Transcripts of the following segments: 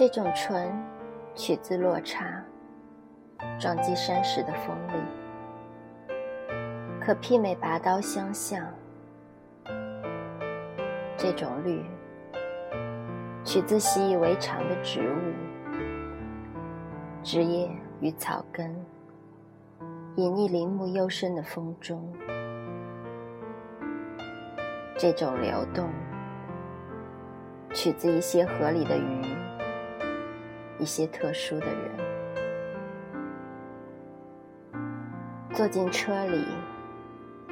这种纯取自落差，撞击山石的锋利，可媲美拔刀相向。这种绿取自习以为常的植物，枝叶与草根隐匿林木幽深的风中。这种流动取自一些河里的鱼，一些特殊的人。坐进车里，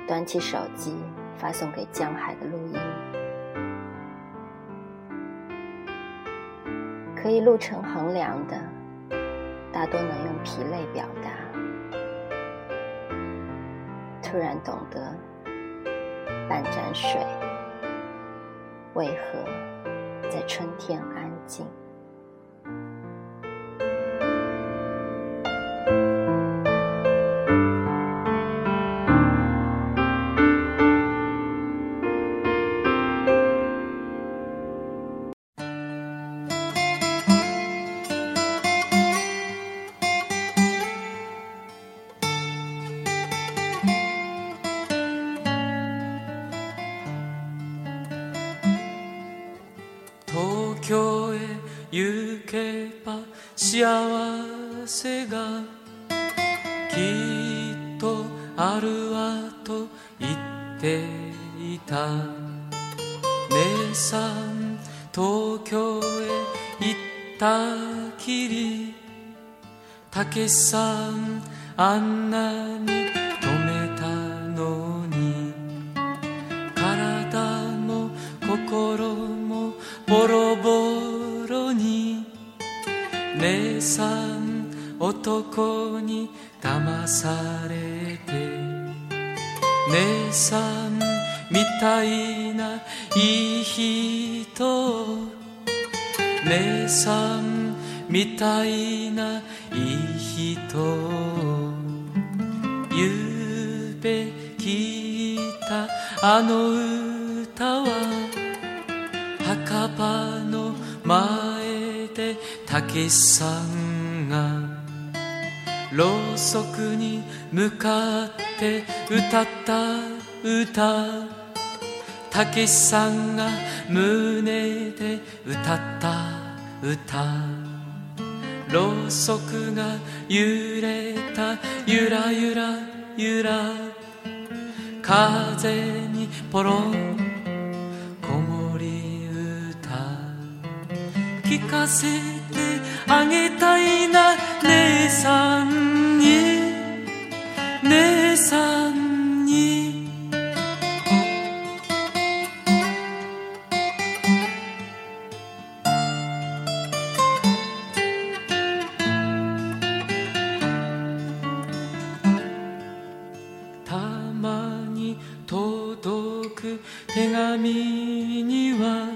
端起手机，发送给江海的录音。可以路程衡量的，大多能用疲累表达。突然懂得，半盏水为何在春天安静。京へ行けば幸せがきっとあるわと言っていた。姉さん東京へ行ったきり。たけしさんあんなに男に騙されて姉さんみたいないい人姉さんみたいないい人ゆうべ聞いたあの歌は墓場の前でたけしさんがろうそくに向かって歌った歌。たけしさんが胸で歌った歌。ろうそくが揺れたゆらゆらゆら。風にポロン子守歌。聞かせてあげたいな姉さん。届く手紙には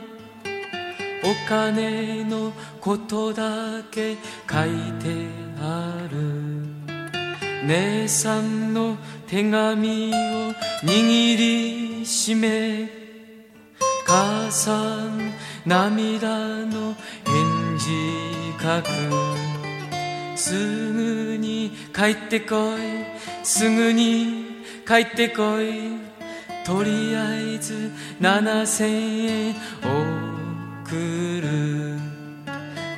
お金のことだけ書いてある。姉さんの手紙を握りしめ母さん涙の返事書く。すぐに帰ってこいすぐに帰ってこい。とりあえず七千円送る。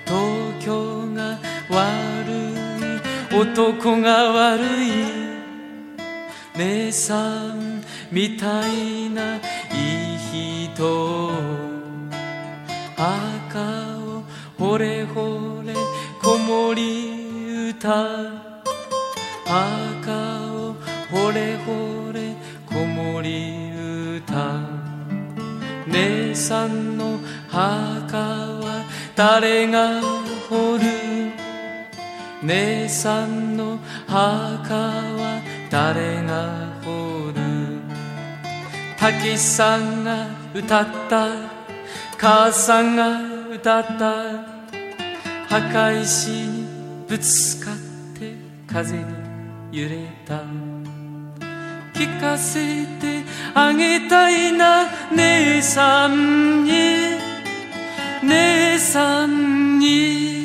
東京が悪い男が悪い。姉さんみたいないい人。赤をほれほれ子守歌。赤をほれほれ姉さんの墓は誰が掘る？姉さんの墓は誰が掘る？たけしさんが歌った母さんが歌った墓石にぶつかって風に揺れた。聞かせてあげたいな姉さんに。姉さんに。